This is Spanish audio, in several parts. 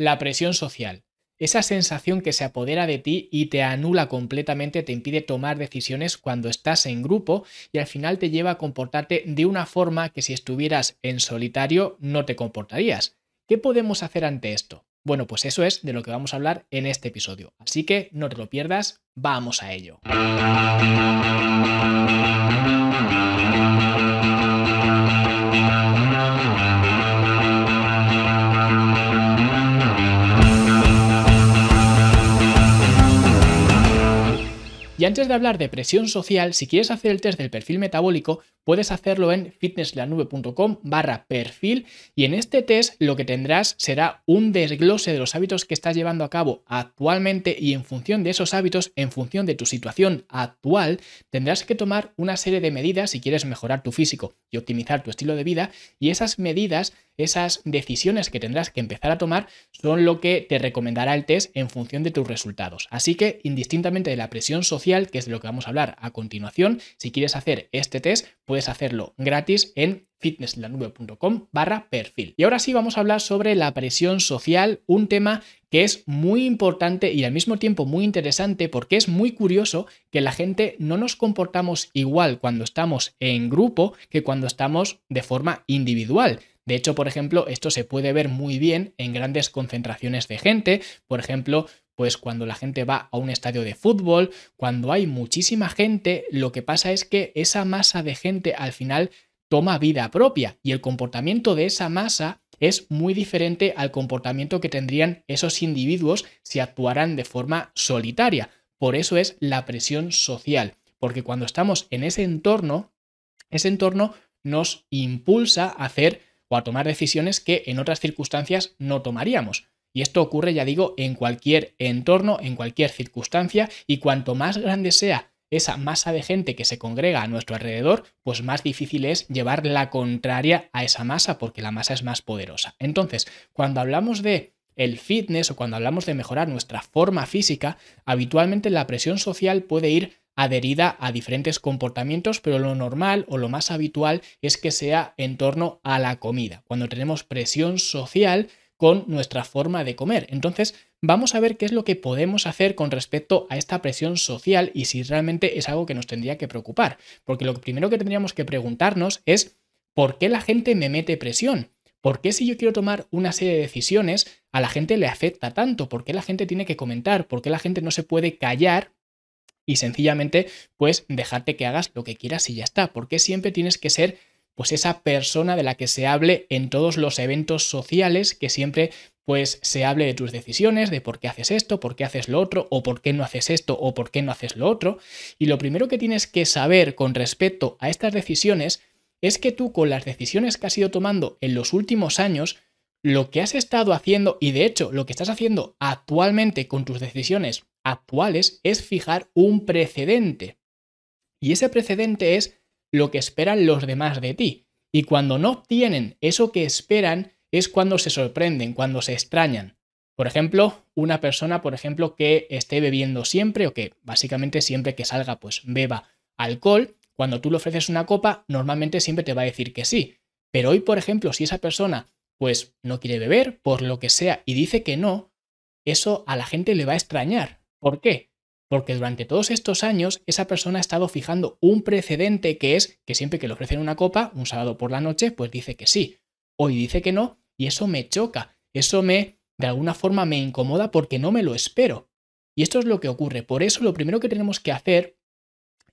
la presión social. Esa sensación que se apodera de ti y te anula completamente, te impide tomar decisiones cuando estás en grupo y al final te lleva a comportarte de una forma que si estuvieras en solitario no te comportarías. ¿Qué podemos hacer ante esto? Bueno, pues eso es de lo que vamos a hablar en este episodio. Así que no te lo pierdas, vamos a ello. Y antes de hablar de presión social, si quieres hacer el test del perfil metabólico, puedes hacerlo en fitnesslanube.com barra perfil y en este test lo que tendrás será un desglose de los hábitos que estás llevando a cabo actualmente y en función de esos hábitos, en función de tu situación actual, tendrás que tomar una serie de medidas si quieres mejorar tu físico y optimizar tu estilo de vida y esas medidas esas decisiones que tendrás que empezar a tomar son lo que te recomendará el test en función de tus resultados. Así que, indistintamente de la presión social, que es de lo que vamos a hablar a continuación, si quieres hacer este test, puedes hacerlo gratis en fitnesslanube.com barra perfil. Y ahora sí vamos a hablar sobre la presión social, un tema que es muy importante y al mismo tiempo muy interesante porque es muy curioso que la gente no nos comportamos igual cuando estamos en grupo que cuando estamos de forma individual. De hecho, por ejemplo, esto se puede ver muy bien en grandes concentraciones de gente, por ejemplo, pues cuando la gente va a un estadio de fútbol, cuando hay muchísima gente, lo que pasa es que esa masa de gente al final toma vida propia y el comportamiento de esa masa es muy diferente al comportamiento que tendrían esos individuos si actuaran de forma solitaria. Por eso es la presión social, porque cuando estamos en ese entorno, ese entorno nos impulsa a hacer o a tomar decisiones que en otras circunstancias no tomaríamos. Y esto ocurre, ya digo, en cualquier entorno, en cualquier circunstancia, y cuanto más grande sea esa masa de gente que se congrega a nuestro alrededor, pues más difícil es llevar la contraria a esa masa, porque la masa es más poderosa. Entonces, cuando hablamos de el fitness o cuando hablamos de mejorar nuestra forma física, habitualmente la presión social puede ir adherida a diferentes comportamientos, pero lo normal o lo más habitual es que sea en torno a la comida, cuando tenemos presión social con nuestra forma de comer. Entonces, vamos a ver qué es lo que podemos hacer con respecto a esta presión social y si realmente es algo que nos tendría que preocupar. Porque lo primero que tendríamos que preguntarnos es, ¿por qué la gente me mete presión? ¿Por qué si yo quiero tomar una serie de decisiones a la gente le afecta tanto? ¿Por qué la gente tiene que comentar? ¿Por qué la gente no se puede callar y sencillamente pues dejarte que hagas lo que quieras y ya está. Porque siempre tienes que ser pues esa persona de la que se hable en todos los eventos sociales, que siempre pues se hable de tus decisiones, de por qué haces esto, por qué haces lo otro, o por qué no haces esto, o por qué no haces lo otro. Y lo primero que tienes que saber con respecto a estas decisiones es que tú con las decisiones que has ido tomando en los últimos años, lo que has estado haciendo, y de hecho lo que estás haciendo actualmente con tus decisiones actuales es fijar un precedente. Y ese precedente es lo que esperan los demás de ti. Y cuando no obtienen eso que esperan es cuando se sorprenden, cuando se extrañan. Por ejemplo, una persona, por ejemplo, que esté bebiendo siempre o que básicamente siempre que salga pues beba alcohol, cuando tú le ofreces una copa, normalmente siempre te va a decir que sí. Pero hoy, por ejemplo, si esa persona pues no quiere beber por lo que sea y dice que no, eso a la gente le va a extrañar. ¿Por qué? Porque durante todos estos años esa persona ha estado fijando un precedente que es que siempre que le ofrecen una copa, un sábado por la noche, pues dice que sí. Hoy dice que no y eso me choca, eso me, de alguna forma, me incomoda porque no me lo espero. Y esto es lo que ocurre. Por eso lo primero que tenemos que hacer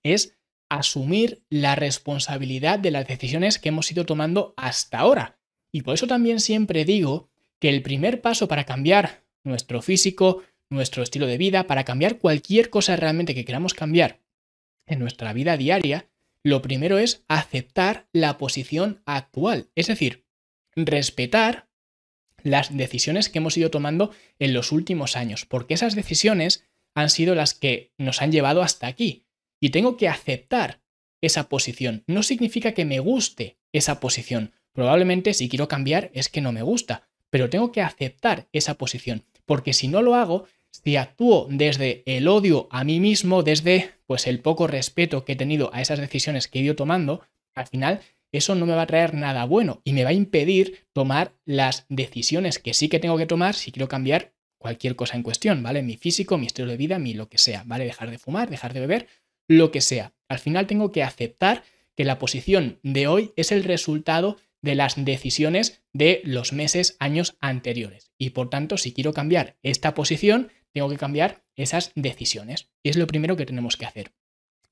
es asumir la responsabilidad de las decisiones que hemos ido tomando hasta ahora. Y por eso también siempre digo que el primer paso para cambiar nuestro físico, nuestro estilo de vida, para cambiar cualquier cosa realmente que queramos cambiar en nuestra vida diaria, lo primero es aceptar la posición actual, es decir, respetar las decisiones que hemos ido tomando en los últimos años, porque esas decisiones han sido las que nos han llevado hasta aquí. Y tengo que aceptar esa posición. No significa que me guste esa posición. Probablemente si quiero cambiar es que no me gusta, pero tengo que aceptar esa posición, porque si no lo hago, si actúo desde el odio a mí mismo, desde pues el poco respeto que he tenido a esas decisiones que he ido tomando, al final eso no me va a traer nada bueno y me va a impedir tomar las decisiones que sí que tengo que tomar si quiero cambiar cualquier cosa en cuestión, ¿vale? Mi físico, mi estilo de vida, mi lo que sea, ¿vale? Dejar de fumar, dejar de beber, lo que sea. Al final tengo que aceptar que la posición de hoy es el resultado de las decisiones de los meses, años anteriores. Y por tanto, si quiero cambiar esta posición, tengo que cambiar esas decisiones. Y es lo primero que tenemos que hacer.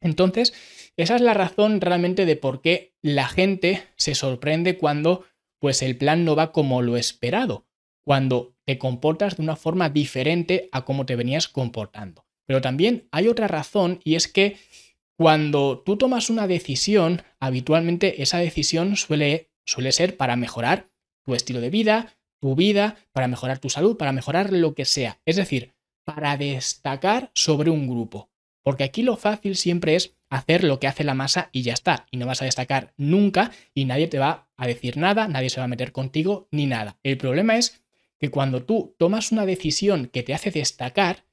Entonces, esa es la razón realmente de por qué la gente se sorprende cuando pues el plan no va como lo esperado, cuando te comportas de una forma diferente a como te venías comportando. Pero también hay otra razón y es que cuando tú tomas una decisión, habitualmente esa decisión suele, suele ser para mejorar tu estilo de vida, tu vida, para mejorar tu salud, para mejorar lo que sea. Es decir, para destacar sobre un grupo. Porque aquí lo fácil siempre es hacer lo que hace la masa y ya está. Y no vas a destacar nunca y nadie te va a decir nada, nadie se va a meter contigo ni nada. El problema es que cuando tú tomas una decisión que te hace destacar,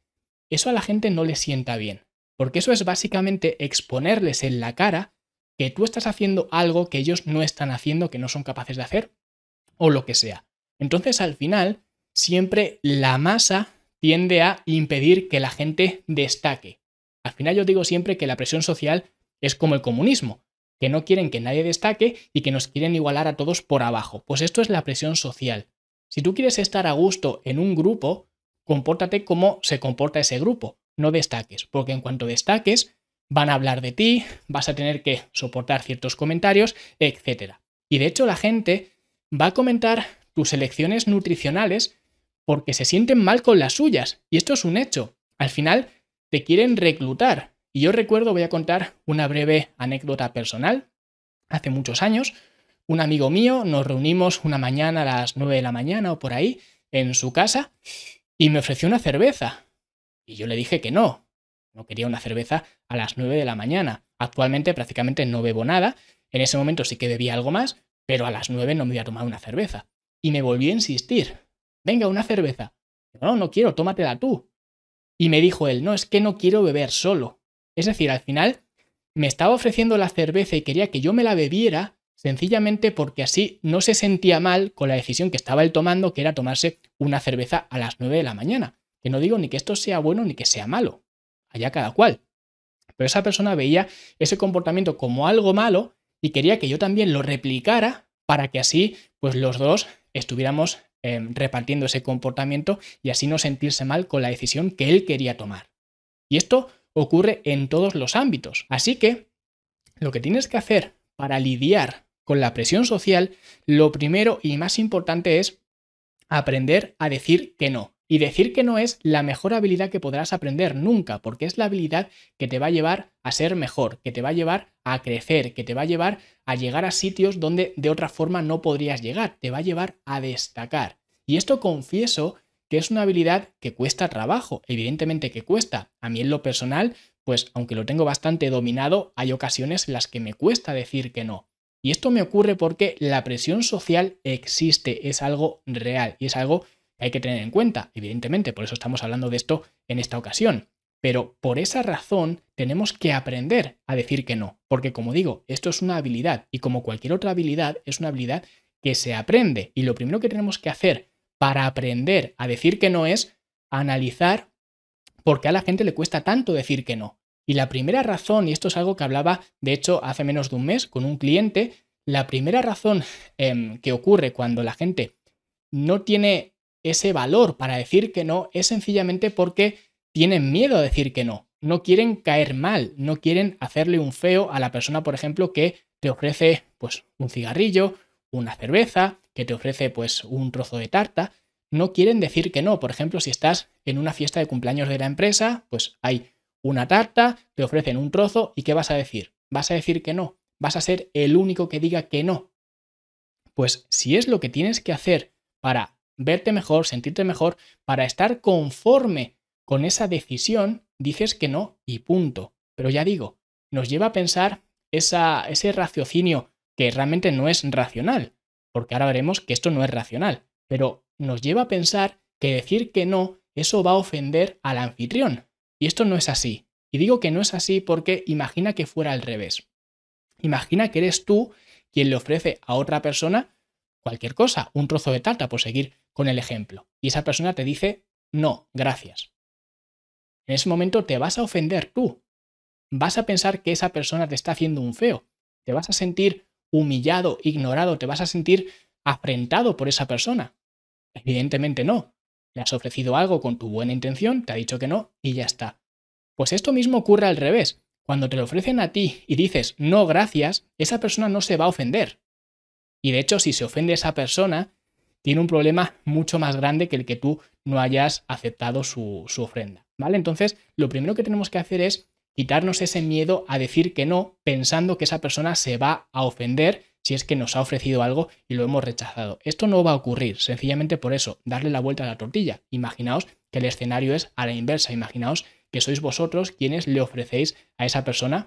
eso a la gente no le sienta bien. Porque eso es básicamente exponerles en la cara que tú estás haciendo algo que ellos no están haciendo, que no son capaces de hacer, o lo que sea. Entonces al final, siempre la masa tiende a impedir que la gente destaque. Al final yo digo siempre que la presión social es como el comunismo, que no quieren que nadie destaque y que nos quieren igualar a todos por abajo. Pues esto es la presión social. Si tú quieres estar a gusto en un grupo, compórtate como se comporta ese grupo, no destaques, porque en cuanto destaques, van a hablar de ti, vas a tener que soportar ciertos comentarios, etc. Y de hecho la gente va a comentar tus elecciones nutricionales porque se sienten mal con las suyas. Y esto es un hecho. Al final, te quieren reclutar. Y yo recuerdo, voy a contar una breve anécdota personal. Hace muchos años, un amigo mío nos reunimos una mañana a las 9 de la mañana o por ahí en su casa y me ofreció una cerveza. Y yo le dije que no. No quería una cerveza a las 9 de la mañana. Actualmente prácticamente no bebo nada. En ese momento sí que bebía algo más, pero a las 9 no me voy a tomar una cerveza. Y me volví a insistir. Venga, una cerveza. No, no quiero, tómatela tú. Y me dijo él, no, es que no quiero beber solo. Es decir, al final me estaba ofreciendo la cerveza y quería que yo me la bebiera sencillamente porque así no se sentía mal con la decisión que estaba él tomando, que era tomarse una cerveza a las 9 de la mañana. Que no digo ni que esto sea bueno ni que sea malo. Allá cada cual. Pero esa persona veía ese comportamiento como algo malo y quería que yo también lo replicara para que así, pues los dos estuviéramos Em, repartiendo ese comportamiento y así no sentirse mal con la decisión que él quería tomar. Y esto ocurre en todos los ámbitos. Así que lo que tienes que hacer para lidiar con la presión social, lo primero y más importante es aprender a decir que no. Y decir que no es la mejor habilidad que podrás aprender nunca, porque es la habilidad que te va a llevar a ser mejor, que te va a llevar a crecer, que te va a llevar a llegar a sitios donde de otra forma no podrías llegar, te va a llevar a destacar. Y esto confieso que es una habilidad que cuesta trabajo, evidentemente que cuesta. A mí en lo personal, pues aunque lo tengo bastante dominado, hay ocasiones en las que me cuesta decir que no. Y esto me ocurre porque la presión social existe, es algo real y es algo hay que tener en cuenta, evidentemente, por eso estamos hablando de esto en esta ocasión. Pero por esa razón tenemos que aprender a decir que no, porque como digo, esto es una habilidad y como cualquier otra habilidad es una habilidad que se aprende y lo primero que tenemos que hacer para aprender a decir que no es analizar por qué a la gente le cuesta tanto decir que no. Y la primera razón, y esto es algo que hablaba de hecho hace menos de un mes con un cliente, la primera razón em, que ocurre cuando la gente no tiene ese valor para decir que no es sencillamente porque tienen miedo a decir que no. No quieren caer mal, no quieren hacerle un feo a la persona, por ejemplo, que te ofrece pues un cigarrillo, una cerveza, que te ofrece pues un trozo de tarta. No quieren decir que no. Por ejemplo, si estás en una fiesta de cumpleaños de la empresa, pues hay una tarta, te ofrecen un trozo y ¿qué vas a decir? ¿Vas a decir que no? ¿Vas a ser el único que diga que no? Pues si es lo que tienes que hacer para verte mejor, sentirte mejor, para estar conforme con esa decisión, dices que no y punto. Pero ya digo, nos lleva a pensar esa, ese raciocinio que realmente no es racional, porque ahora veremos que esto no es racional, pero nos lleva a pensar que decir que no, eso va a ofender al anfitrión. Y esto no es así. Y digo que no es así porque imagina que fuera al revés. Imagina que eres tú quien le ofrece a otra persona cualquier cosa, un trozo de tarta, por seguir con el ejemplo. Y esa persona te dice, no, gracias. En ese momento te vas a ofender tú. Vas a pensar que esa persona te está haciendo un feo. Te vas a sentir humillado, ignorado, te vas a sentir afrentado por esa persona. Evidentemente no. Le has ofrecido algo con tu buena intención, te ha dicho que no y ya está. Pues esto mismo ocurre al revés. Cuando te lo ofrecen a ti y dices no gracias, esa persona no se va a ofender. Y de hecho, si se ofende esa persona, tiene un problema mucho más grande que el que tú no hayas aceptado su, su ofrenda. ¿Vale? Entonces, lo primero que tenemos que hacer es quitarnos ese miedo a decir que no, pensando que esa persona se va a ofender si es que nos ha ofrecido algo y lo hemos rechazado. Esto no va a ocurrir, sencillamente por eso, darle la vuelta a la tortilla. Imaginaos que el escenario es a la inversa, imaginaos que sois vosotros quienes le ofrecéis a esa persona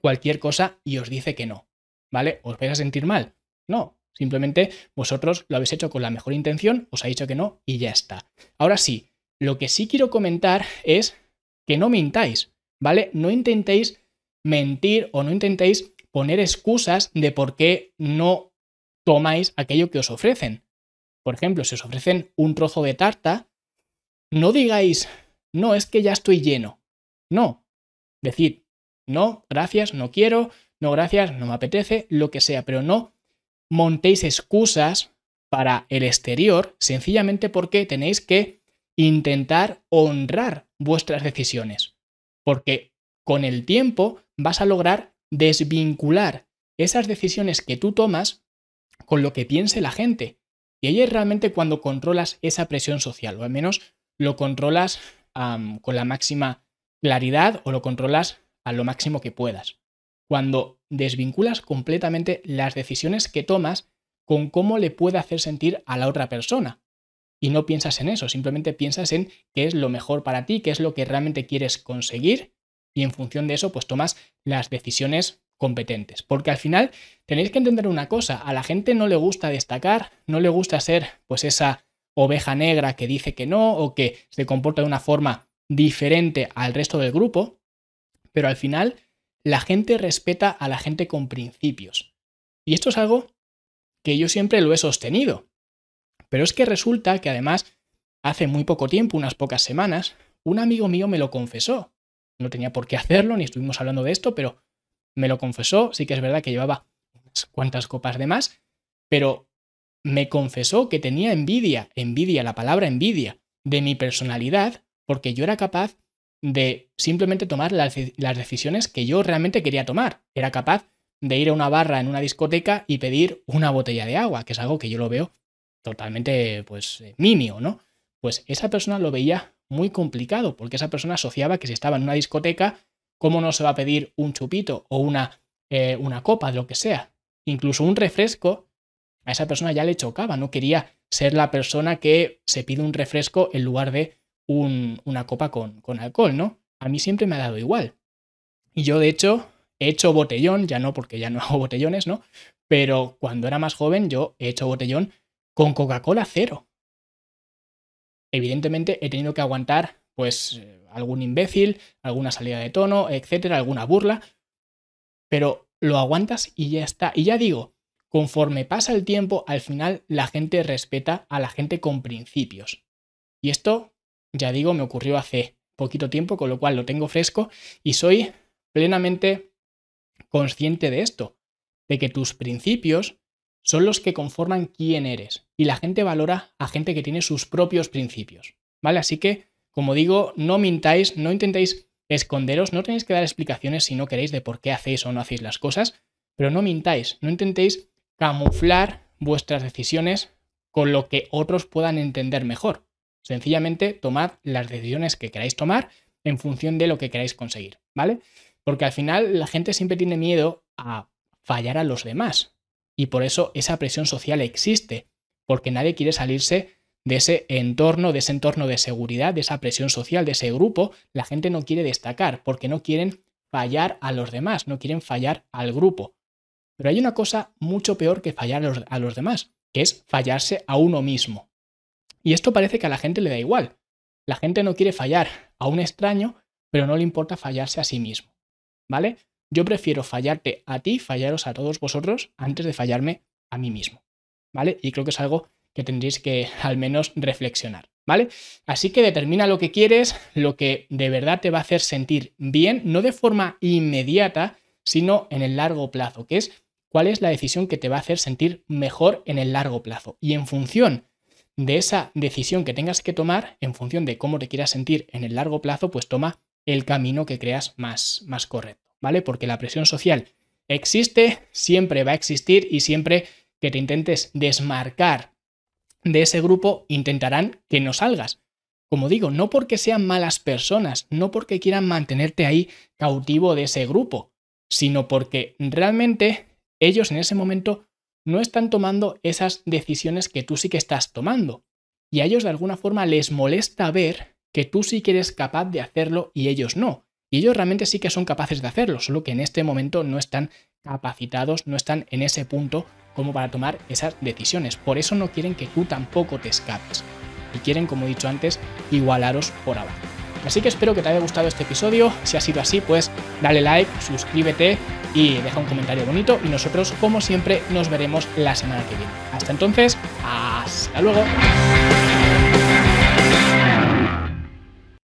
cualquier cosa y os dice que no. ¿Vale? ¿Os vais a sentir mal? No, simplemente vosotros lo habéis hecho con la mejor intención, os ha dicho que no y ya está. Ahora sí, lo que sí quiero comentar es que no mintáis, ¿vale? No intentéis mentir o no intentéis poner excusas de por qué no tomáis aquello que os ofrecen. Por ejemplo, si os ofrecen un trozo de tarta, no digáis, no, es que ya estoy lleno. No. Decid, no, gracias, no quiero, no, gracias, no me apetece, lo que sea, pero no montéis excusas para el exterior sencillamente porque tenéis que intentar honrar vuestras decisiones. Porque con el tiempo vas a lograr desvincular esas decisiones que tú tomas con lo que piense la gente. Y ahí es realmente cuando controlas esa presión social, o al menos lo controlas con la máxima claridad o lo controlas a lo máximo que puedas. Cuando desvinculas completamente las decisiones que tomas con cómo le puede hacer sentir a la otra persona. Y no piensas en eso, simplemente piensas en qué es lo mejor para ti, qué es lo que realmente quieres conseguir y en función de eso pues tomas las decisiones competentes. Porque al final tenéis que entender una cosa, a la gente no le gusta destacar, no le gusta ser pues esa oveja negra que dice que no o que se comporta de una forma diferente al resto del grupo, pero al final la gente respeta a la gente con principios. Y esto es algo que yo siempre lo he sostenido. Pero es que resulta que además hace muy poco tiempo, unas pocas semanas, un amigo mío me lo confesó no tenía por qué hacerlo, ni estuvimos hablando de esto, pero me lo confesó. Sí que es verdad que llevaba unas cuantas copas de más, pero me confesó que tenía envidia, envidia, la palabra envidia, de mi personalidad, porque yo era capaz de simplemente tomar las, decisiones que yo realmente quería tomar. Era capaz de ir a una barra en una discoteca y pedir una botella de agua, que es algo que yo lo veo totalmente, pues, nimio, ¿no? Pues esa persona lo veía muy complicado, porque esa persona asociaba que si estaba en una discoteca, ¿cómo no se va a pedir un chupito o una, eh, una copa, de lo que sea? Incluso un refresco, a esa persona ya le chocaba, no quería ser la persona que se pide un refresco en lugar de una copa con, con alcohol, ¿no? A mí siempre me ha dado igual. Y yo, de hecho, he hecho botellón, ya no porque ya no hago botellones, ¿no? Pero cuando era más joven yo he hecho botellón con Coca-Cola cero evidentemente he tenido que aguantar pues algún imbécil, alguna salida de tono, etcétera, alguna burla, pero lo aguantas y ya está. Y ya digo, conforme pasa el tiempo, al final la gente respeta a la gente con principios. Y esto, ya digo, me ocurrió hace poquito tiempo, con lo cual lo tengo fresco y soy plenamente consciente de esto, de que tus principios son los que conforman quién eres. Y la gente valora a gente que tiene sus propios principios. ¿Vale? Así que, como digo, no mintáis, no intentéis esconderos, no tenéis que dar explicaciones si no queréis de por qué hacéis o no hacéis las cosas, pero no mintáis, no intentéis camuflar vuestras decisiones con lo que otros puedan entender mejor. Sencillamente tomad las decisiones que queráis tomar en función de lo que queráis conseguir, ¿vale? Porque al final la gente siempre tiene miedo a fallar a los demás. Y por eso esa presión social existe, porque nadie quiere salirse de ese entorno, de ese entorno de seguridad, de esa presión social, de ese grupo. La gente no quiere destacar, porque no quieren fallar a los demás, no quieren fallar al grupo. Pero hay una cosa mucho peor que fallar a los, a los demás, que es fallarse a uno mismo. Y esto parece que a la gente le da igual. La gente no quiere fallar a un extraño, pero no le importa fallarse a sí mismo. ¿Vale? yo prefiero fallarte a ti, fallaros a todos vosotros, antes de fallarme a mí mismo. ¿Vale? Y creo que es algo que tendréis que al menos reflexionar. ¿Vale? Así que determina lo que quieres, lo que de verdad te va a hacer sentir bien, no de forma inmediata, sino en el largo plazo, que es cuál es la decisión que te va a hacer sentir mejor en el largo plazo. Y en función de esa decisión que tengas que tomar, en función de cómo te quieras sentir en el largo plazo, pues toma el camino que creas más, más correcto, ¿vale? Porque la presión social existe, siempre va a existir y siempre que te intentes desmarcar de ese grupo, intentarán que no salgas. Como digo, no porque sean malas personas, no porque quieran mantenerte ahí cautivo de ese grupo, sino porque realmente ellos en ese momento no están tomando esas decisiones que tú sí que estás tomando. Y a ellos de alguna forma les molesta ver que tú sí que eres capaz de hacerlo y ellos no. Y ellos realmente sí que son capaces de hacerlo, solo que en este momento no están capacitados, no están en ese punto como para tomar esas decisiones. Por eso no quieren que tú tampoco te escapes. Y quieren, como he dicho antes, igualaros por abajo. Así que espero que te haya gustado este episodio. Si ha sido así, pues dale like, suscríbete y deja un comentario bonito. Y nosotros, como siempre, nos veremos la semana que viene. Hasta entonces, hasta luego.